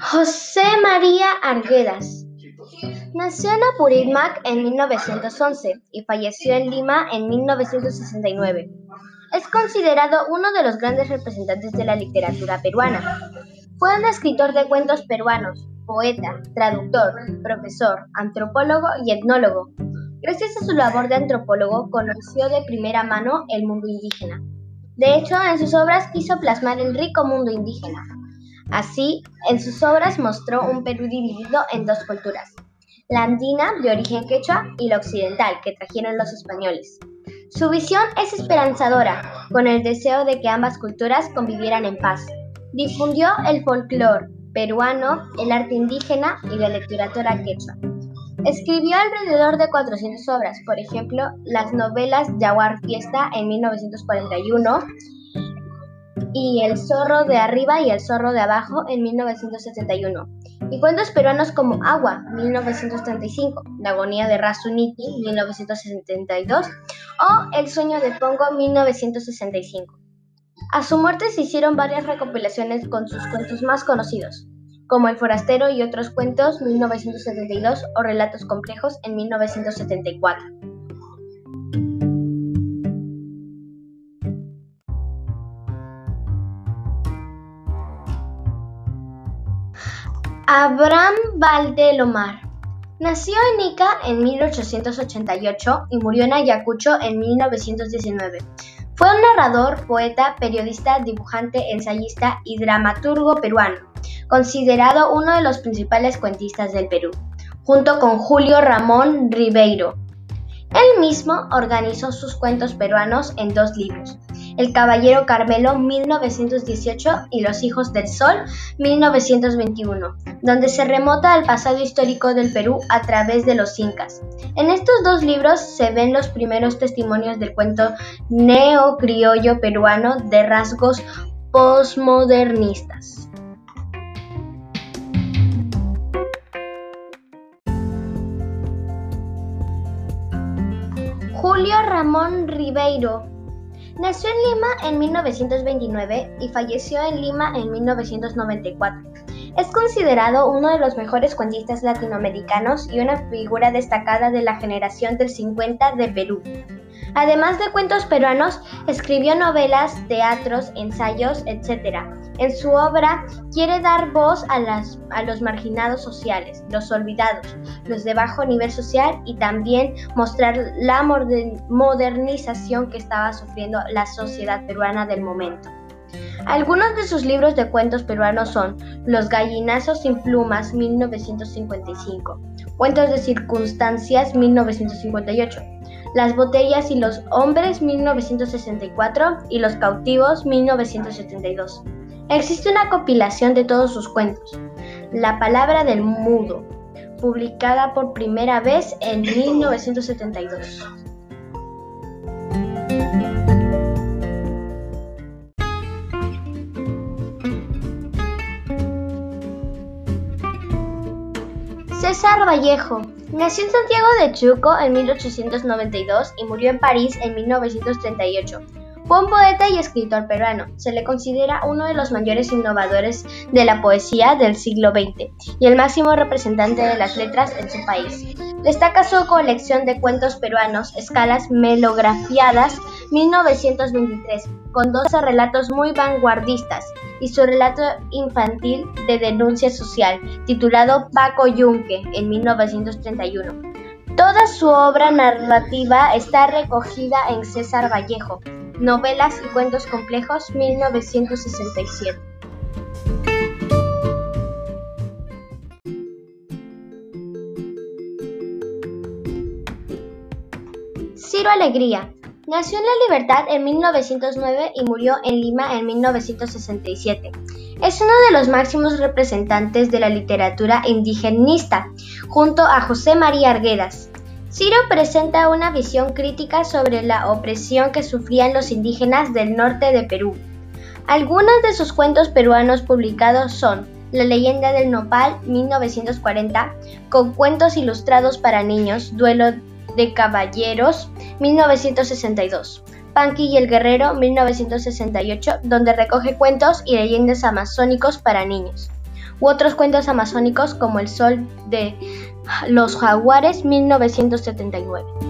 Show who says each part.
Speaker 1: José María Arguedas nació en Apurímac en 1911 y falleció en Lima en 1969. Es considerado uno de los grandes representantes de la literatura peruana. Fue un escritor de cuentos peruanos, poeta, traductor, profesor, antropólogo y etnólogo. Gracias a su labor de antropólogo conoció de primera mano el mundo indígena. De hecho, en sus obras quiso plasmar el rico mundo indígena, Así, en sus obras mostró un Perú dividido en dos culturas, la andina, de origen quechua, y la occidental, que trajeron los españoles. Su visión es esperanzadora, con el deseo de que ambas culturas convivieran en paz. Difundió el folclore peruano, el arte indígena y la literatura quechua. Escribió alrededor de 400 obras, por ejemplo, las novelas Jaguar Fiesta en 1941, y El zorro de arriba y El zorro de abajo en 1971, y cuentos peruanos como Agua, 1935, La agonía de Rasuniti, 1972, o El sueño de Pongo, 1965. A su muerte se hicieron varias recopilaciones con sus cuentos más conocidos, como El forastero y otros cuentos, 1972, o Relatos complejos, en 1974. Abraham Valdelomar nació en Ica en 1888 y murió en Ayacucho en 1919. Fue un narrador, poeta, periodista, dibujante, ensayista y dramaturgo peruano, considerado uno de los principales cuentistas del Perú, junto con Julio Ramón Ribeiro. Él mismo organizó sus cuentos peruanos en dos libros, el Caballero Carmelo 1918 y Los Hijos del Sol 1921, donde se remota al pasado histórico del Perú a través de los incas. En estos dos libros se ven los primeros testimonios del cuento neocriollo peruano de rasgos postmodernistas. Julio Ramón Ribeiro Nació en Lima en 1929 y falleció en Lima en 1994. Es considerado uno de los mejores cuentistas latinoamericanos y una figura destacada de la generación del 50 de Perú. Además de cuentos peruanos, escribió novelas, teatros, ensayos, etc. En su obra quiere dar voz a, a, los marginados sociales, los olvidados, los de bajo nivel social y también mostrar la modernización que estaba sufriendo la sociedad peruana del momento. Algunos de sus libros de cuentos peruanos son Los gallinazos sin plumas 1955, Cuentos de circunstancias 1958, Las botellas y los hombres 1964 y Los cautivos 1972. Existe una compilación de todos sus cuentos, La palabra del mudo, publicada por primera vez en 1972. César Vallejo nació en Santiago de Chuco en 1892 y murió en París en 1938. Fue un poeta y escritor peruano. Se le considera uno de los mayores innovadores de la poesía del siglo XX y el máximo representante de las letras en su país. Destaca su colección de cuentos peruanos, escalas melografiadas 1923, con 12 relatos muy vanguardistas, y su relato infantil de denuncia social, titulado Paco Yunque, en 1931. Toda su obra narrativa está recogida en César Vallejo, Novelas y Cuentos Complejos, 1967. Ciro Alegría Nació en La Libertad en 1909 y murió en Lima en 1967. Es uno de los máximos representantes de la literatura indigenista, junto a José María Arguedas. Ciro presenta una visión crítica sobre la opresión que sufrían los indígenas del norte de Perú. Algunos de sus cuentos peruanos publicados son La leyenda del nopal 1940, con cuentos ilustrados para niños, Duelo de caballeros 1962. Panky y el Guerrero 1968, donde recoge cuentos y leyendas amazónicos para niños. u otros cuentos amazónicos como El Sol de los Jaguares 1979.